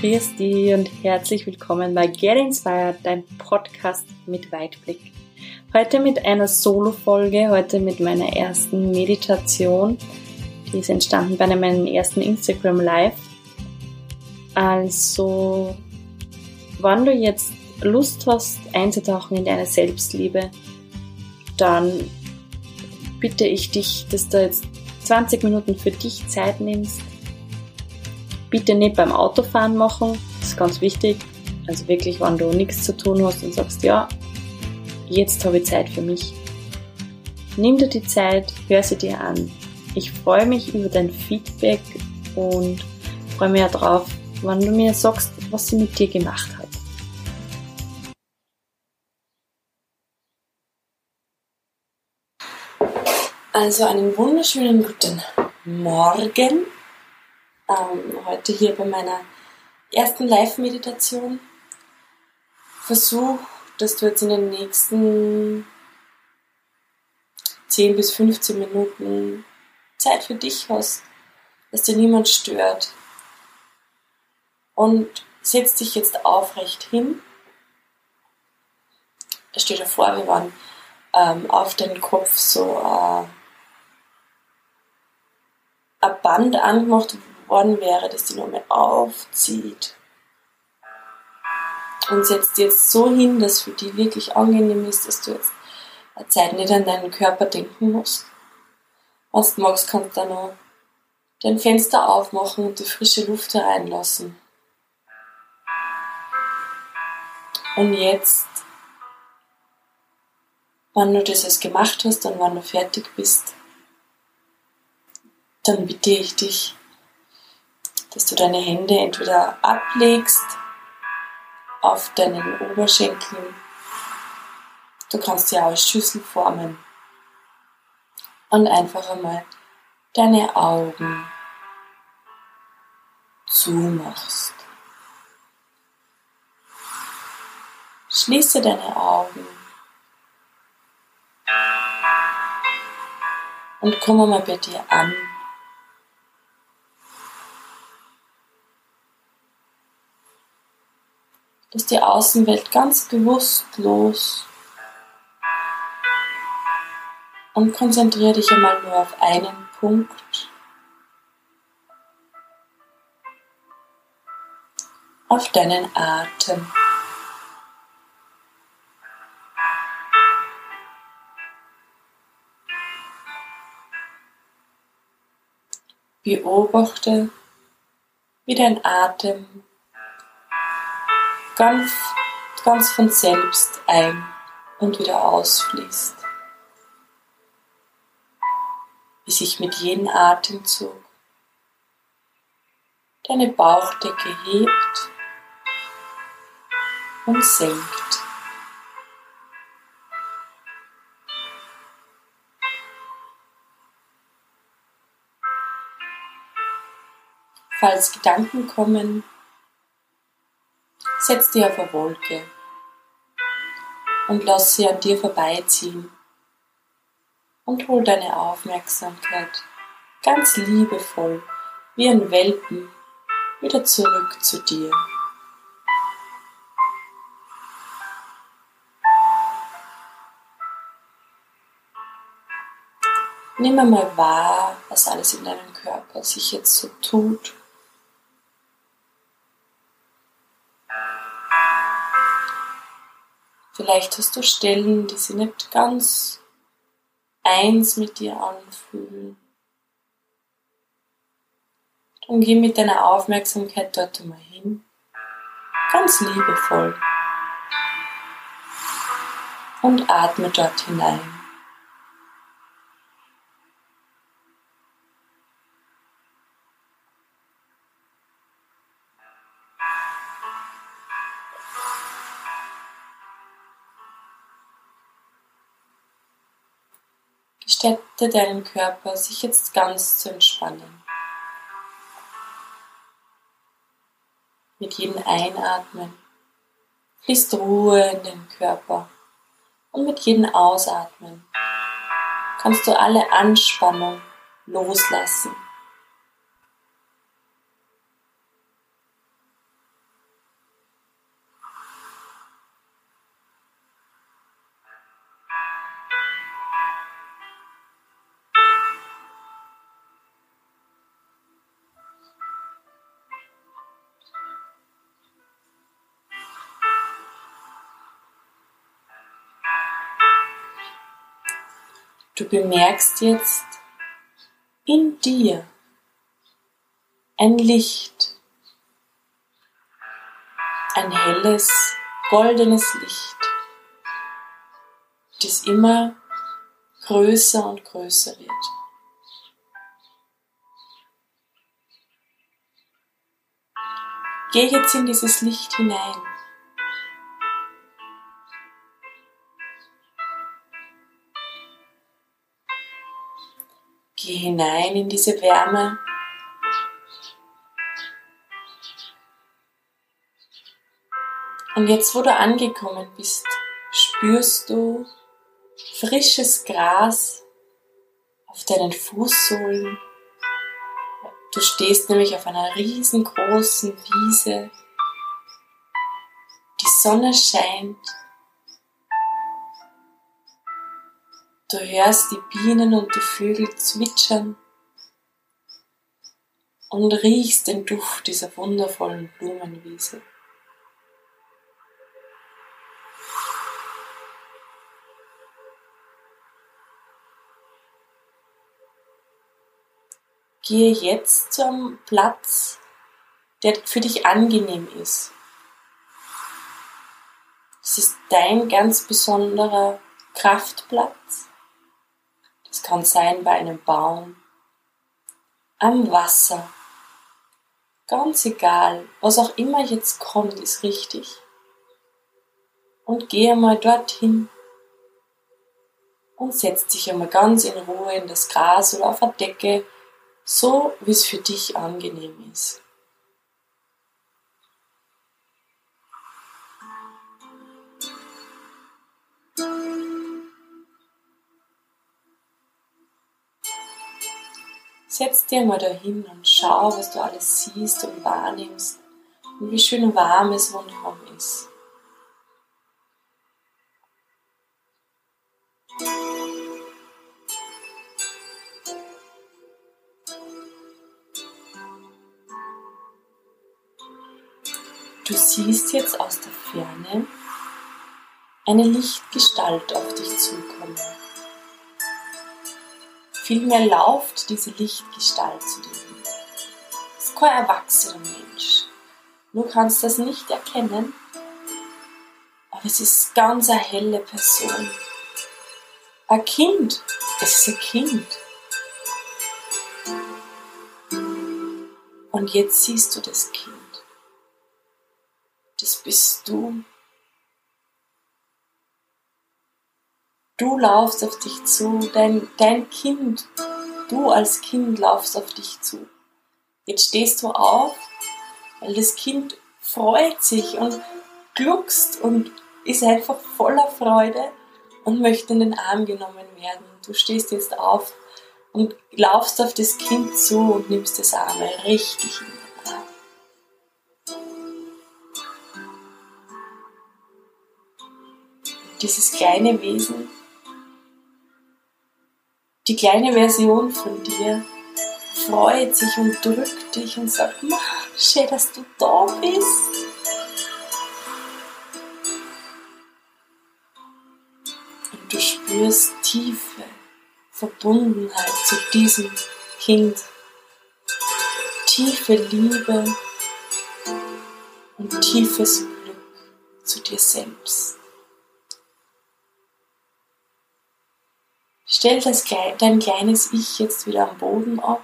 Grüß dich und herzlich willkommen bei Get Inspired, dein Podcast mit Weitblick. Heute mit einer Solo-Folge, heute mit meiner ersten Meditation. Die ist entstanden bei meinem ersten Instagram Live. Also, wenn du jetzt Lust hast, einzutauchen in deine Selbstliebe, dann bitte ich dich, dass du jetzt 20 Minuten für dich Zeit nimmst Bitte nicht beim Autofahren machen, das ist ganz wichtig. Also wirklich, wenn du nichts zu tun hast und sagst, ja, jetzt habe ich Zeit für mich. Nimm dir die Zeit, hör sie dir an. Ich freue mich über dein Feedback und freue mich ja drauf, wenn du mir sagst, was sie mit dir gemacht hat. Also einen wunderschönen guten Morgen ähm, heute hier bei meiner ersten Live-Meditation. Versuch, dass du jetzt in den nächsten 10 bis 15 Minuten Zeit für dich hast, dass dir niemand stört. Und setz dich jetzt aufrecht hin. Stell dir vor, wir waren ähm, auf den Kopf so äh, ein Band angemacht, worden wäre, dass die nochmal aufzieht. Und setzt jetzt so hin, dass für die wirklich angenehm ist, dass du jetzt eine Zeit nicht an deinen Körper denken musst. Wenn du magst, kannst du dann noch dein Fenster aufmachen und die frische Luft hereinlassen. Und jetzt, wenn du das jetzt gemacht hast und wenn du fertig bist, dann bitte ich dich, dass du deine Hände entweder ablegst auf deinen Oberschenkeln. Du kannst sie auch Schüssel formen. Und einfach einmal deine Augen zumachst. Schließe deine Augen und komm mal bei dir an. Lass die Außenwelt ganz bewusst los und konzentriere dich einmal nur auf einen Punkt. Auf deinen Atem. Beobachte, wie dein Atem ganz, ganz von selbst ein und wieder ausfließt. Wie sich mit jedem Atemzug deine Bauchdecke hebt und senkt. Falls Gedanken kommen, Setz dich auf eine Wolke und lass sie an dir vorbeiziehen und hol deine Aufmerksamkeit ganz liebevoll wie ein Welpen wieder zurück zu dir. Nimm einmal wahr, was alles in deinem Körper sich jetzt so tut Vielleicht hast du Stellen, die sich nicht ganz eins mit dir anfühlen. Dann geh mit deiner Aufmerksamkeit dort einmal hin. Ganz liebevoll. Und atme dort hinein. Gestatte deinen Körper, sich jetzt ganz zu entspannen. Mit jedem Einatmen fließt Ruhe in den Körper und mit jedem Ausatmen kannst du alle Anspannung loslassen. Du bemerkst jetzt in dir ein Licht, ein helles, goldenes Licht, das immer größer und größer wird. Geh jetzt in dieses Licht hinein. Geh hinein in diese Wärme. Und jetzt, wo du angekommen bist, spürst du frisches Gras auf deinen Fußsohlen. Du stehst nämlich auf einer riesengroßen Wiese. Die Sonne scheint. Du hörst die Bienen und die Vögel zwitschern und riechst den Duft dieser wundervollen Blumenwiese. Gehe jetzt zum Platz, der für dich angenehm ist. Es ist dein ganz besonderer Kraftplatz. Das kann sein bei einem Baum, am Wasser. Ganz egal, was auch immer jetzt kommt, ist richtig. Und geh einmal dorthin und setz dich einmal ganz in Ruhe in das Gras oder auf eine Decke, so wie es für dich angenehm ist. Setz dir mal dahin und schau, was du alles siehst und wahrnimmst und wie schön warm es rundherum ist. Du siehst jetzt aus der Ferne eine Lichtgestalt auf dich zukommen. Vielmehr lauft diese Lichtgestalt zu dir hin. Es ist kein erwachsener Mensch. Du kannst das nicht erkennen, aber es ist ganz eine helle Person. Ein Kind. Es ist ein Kind. Und jetzt siehst du das Kind. Das bist du. Du laufst auf dich zu, dein, dein Kind, du als Kind laufst auf dich zu. Jetzt stehst du auf, weil das Kind freut sich und gluckst und ist einfach voller Freude und möchte in den Arm genommen werden. Du stehst jetzt auf und laufst auf das Kind zu und nimmst das Arme richtig in den Arm. Dieses kleine Wesen die kleine Version von dir freut sich und drückt dich und sagt, schön, dass du da bist. Und du spürst tiefe Verbundenheit zu diesem Kind, tiefe Liebe und tiefes Glück zu dir selbst. Stell das, dein kleines Ich jetzt wieder am Boden ab.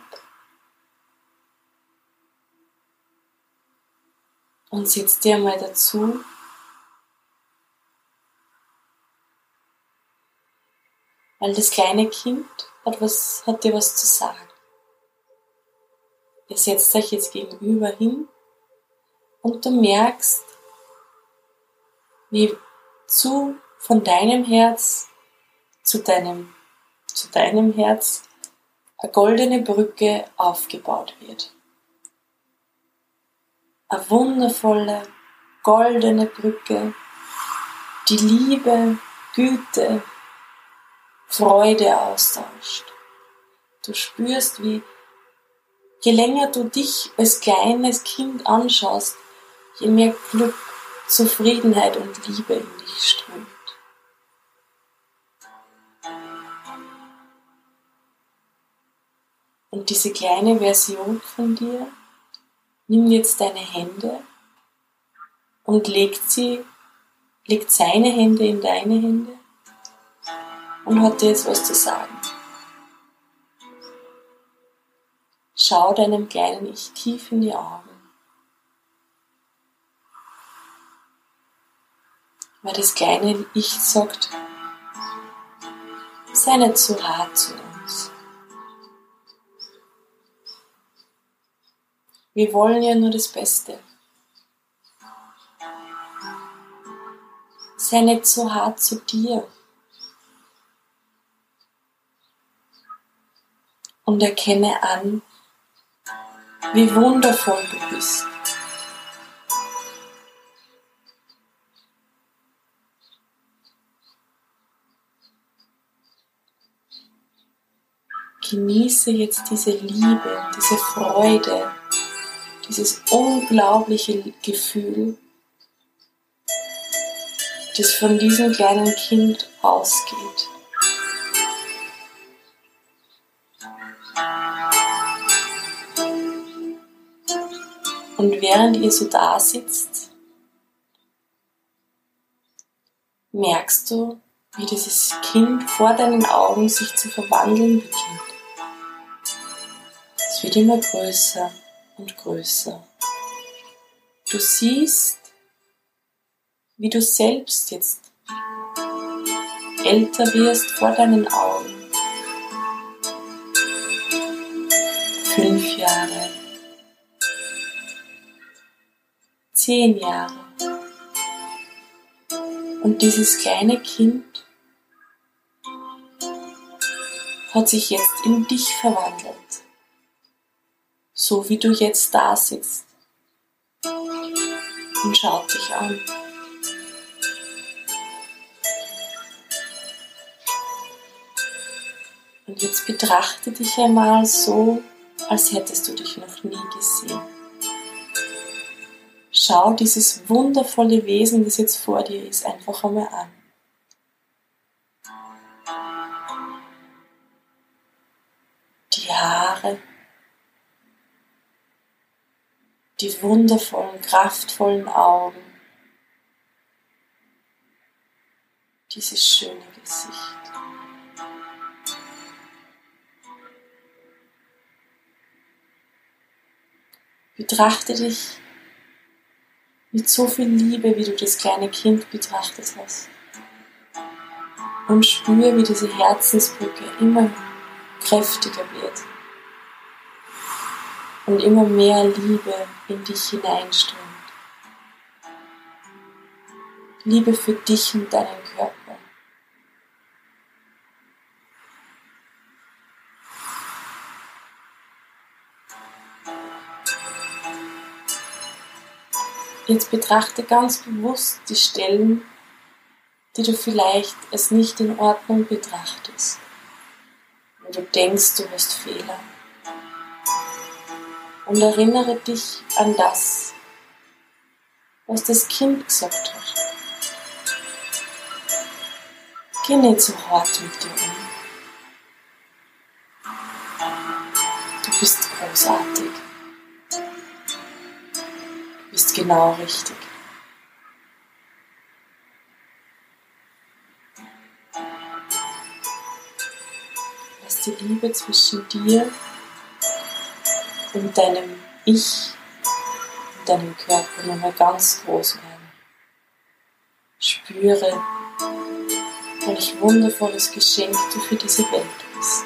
Und setz dir mal dazu, weil das kleine Kind hat, was, hat dir was zu sagen. Ihr setzt euch jetzt gegenüber hin und du merkst, wie zu von deinem Herz zu deinem zu deinem Herz eine goldene Brücke aufgebaut wird. Eine wundervolle, goldene Brücke, die Liebe, Güte, Freude austauscht. Du spürst, wie je länger du dich als kleines Kind anschaust, je mehr Glück, Zufriedenheit und Liebe in dich strömt. Und diese kleine Version von dir nimmt jetzt deine Hände und legt sie, legt seine Hände in deine Hände und hat dir jetzt was zu sagen. Schau deinem kleinen Ich tief in die Augen. Weil das kleine Ich sagt, sei nicht zu hart zu uns. Wir wollen ja nur das Beste. Sei nicht so hart zu dir. Und erkenne an, wie wundervoll du bist. Genieße jetzt diese Liebe, diese Freude, dieses unglaubliche Gefühl, das von diesem kleinen Kind ausgeht. Und während ihr so da sitzt, merkst du, wie dieses Kind vor deinen Augen sich zu verwandeln beginnt. Es wird immer größer und größer. Du siehst, wie du selbst jetzt älter wirst vor deinen Augen. Fünf Jahre, zehn Jahre. Und dieses kleine Kind hat sich jetzt in dich verwandelt so wie du jetzt da sitzt und schaut dich an. Und jetzt betrachte dich einmal so, als hättest du dich noch nie gesehen. Schau dieses wundervolle Wesen, das jetzt vor dir ist, einfach einmal an. Die Haare, die wundervollen, kraftvollen Augen, dieses schöne Gesicht. Betrachte dich mit so viel Liebe, wie du das kleine Kind betrachtet hast. Und spüre, wie diese Herzensbrücke immer kräftiger wird und immer mehr Liebe in dich hineinströmt. Liebe für dich und deinen Körper. Jetzt betrachte ganz bewusst die Stellen, die du vielleicht als nicht in Ordnung betrachtest. Wo du denkst, du hast Fehler und erinnere dich an das, was das Kind gesagt hat. Geh nicht so hart mit dir um. Du bist großartig. Du bist genau richtig. Lass die Liebe zwischen dir und deinem Ich, und deinem Körper nochmal ganz groß werden. Spüre, welch wundervolles Geschenk du für diese Welt bist.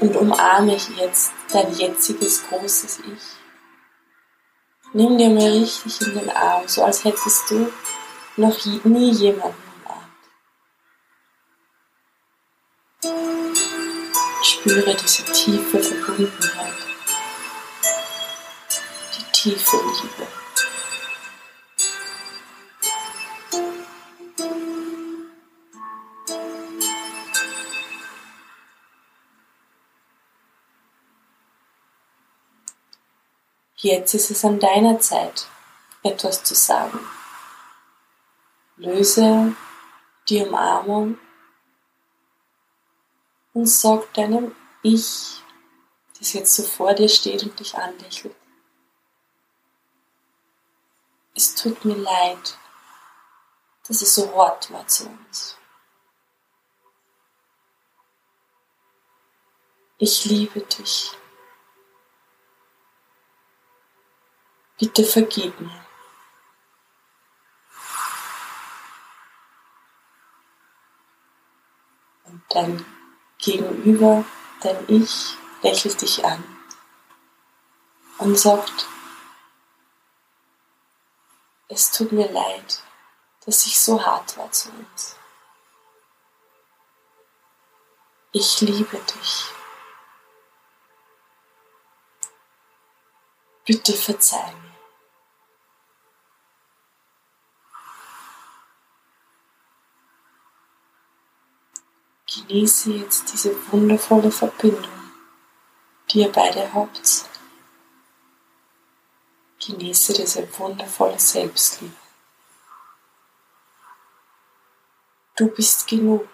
Und umarme ich jetzt dein jetziges großes Ich. Nimm dir mal richtig in den Arm, so als hättest du noch nie jemanden Spüre diese tiefe Verbundenheit, die tiefe Liebe. Jetzt ist es an deiner Zeit, etwas zu sagen. Löse die Umarmung und sag deinem Ich, das jetzt so vor dir steht und dich anlächelt, es tut mir leid, dass es so hart war zu uns. Ich liebe dich. Bitte vergib mir. Und dein Gegenüber, dein Ich, lächelt dich an und sagt, es tut mir leid, dass ich so hart war zu uns. Ich liebe dich. Bitte verzeih mir. Genieße jetzt diese wundervolle Verbindung, die ihr beide habt. Genieße diese wundervolle Selbstliebe. Du bist genug.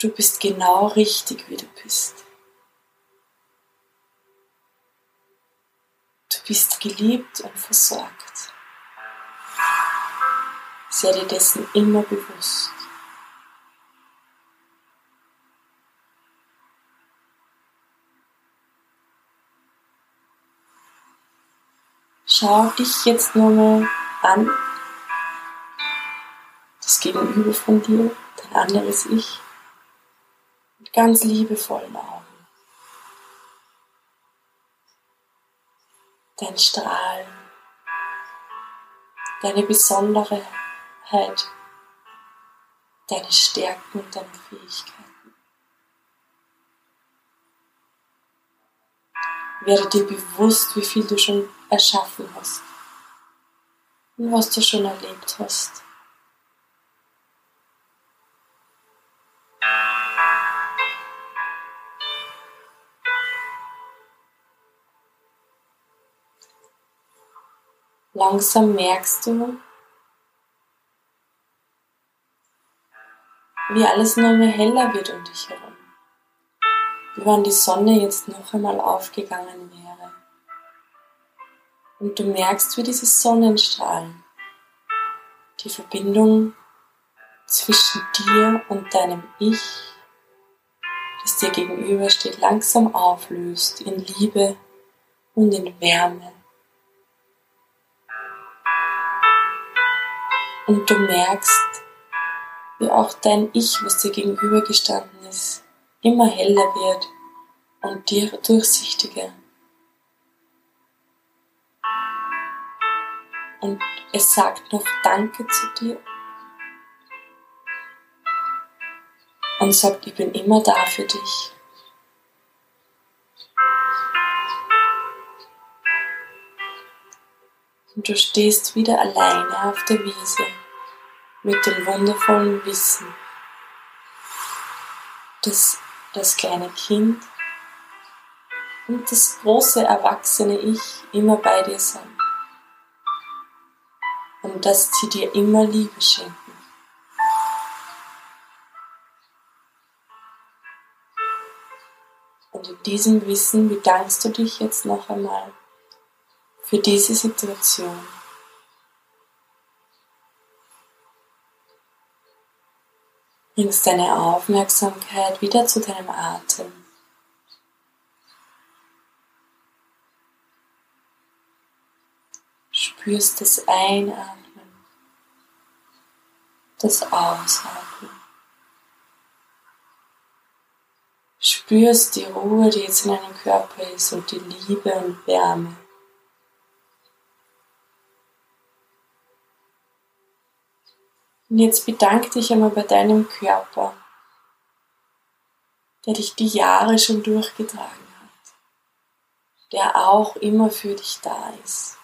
Du bist genau richtig, wie du bist. Du bist geliebt und versorgt. Sei dir dessen immer bewusst. Schau dich jetzt nur mal an, das Gegenüber von dir, dein anderes Ich, mit ganz liebevollen Augen. Dein Strahlen, deine Besonderheit, deine Stärken und deine Fähigkeiten. Werde dir bewusst, wie viel du schon erschaffen hast und was du schon erlebt hast. Langsam merkst du, wie alles nur mehr heller wird um dich herum. Wie wenn die Sonne jetzt noch einmal aufgegangen wäre und du merkst, wie diese Sonnenstrahlen die Verbindung zwischen dir und deinem Ich, das dir gegenübersteht, langsam auflöst in Liebe und in Wärme. Und du merkst, wie auch dein Ich, was dir gegenübergestanden ist, immer heller wird und dir durchsichtiger. und es sagt noch Danke zu dir und sagt, ich bin immer da für dich. Und du stehst wieder alleine auf der Wiese mit dem wundervollen Wissen, dass das kleine Kind und das große erwachsene Ich immer bei dir sind und dass sie dir immer Liebe schenken. Und in diesem Wissen bedankst du dich jetzt noch einmal für diese Situation. Bringst deine Aufmerksamkeit wieder zu deinem Atem. spürst das Einatmen, das Ausatmen. Spürst die Ruhe, die jetzt in deinem Körper ist und die Liebe und Wärme. Und jetzt bedank dich einmal bei deinem Körper, der dich die Jahre schon durchgetragen hat, der auch immer für dich da ist.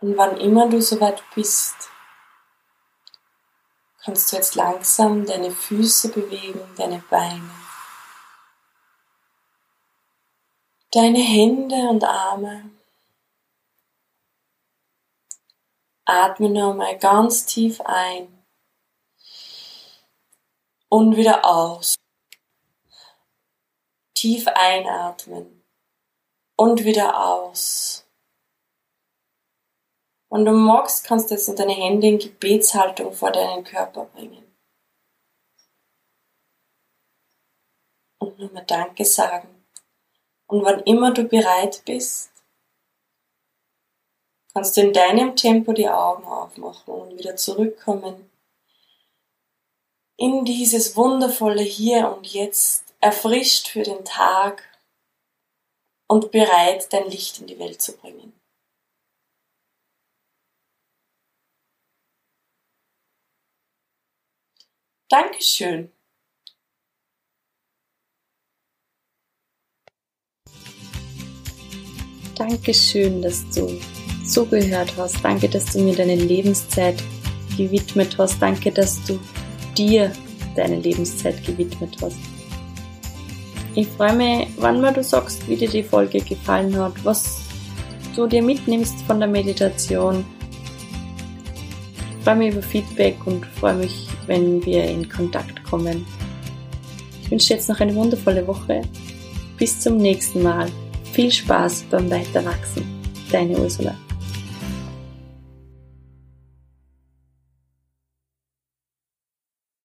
Und wann immer du soweit bist, kannst du jetzt langsam deine Füße bewegen, deine Beine, deine Hände und Arme. Atme nochmal ganz tief ein und wieder aus. Tief einatmen und wieder aus. Wenn du magst, kannst du jetzt deine Hände in Gebetshaltung vor deinen Körper bringen. Und nur mal Danke sagen. Und wann immer du bereit bist, kannst du in deinem Tempo die Augen aufmachen und wieder zurückkommen in dieses wundervolle Hier und Jetzt, erfrischt für den Tag und bereit, dein Licht in die Welt zu bringen. Dankeschön. Dankeschön, dass du zugehört hast. Danke, dass du mir deine Lebenszeit gewidmet hast. Danke, dass du dir deine Lebenszeit gewidmet hast. Ich freue mich, wann mal du sagst, wie dir die Folge gefallen hat, was du dir mitnimmst von der Meditation. Ich freue mich über Feedback und freue mich wenn wir in Kontakt kommen. Ich wünsche dir jetzt noch eine wundervolle Woche. Bis zum nächsten Mal. Viel Spaß beim Weiterwachsen. Deine Ursula.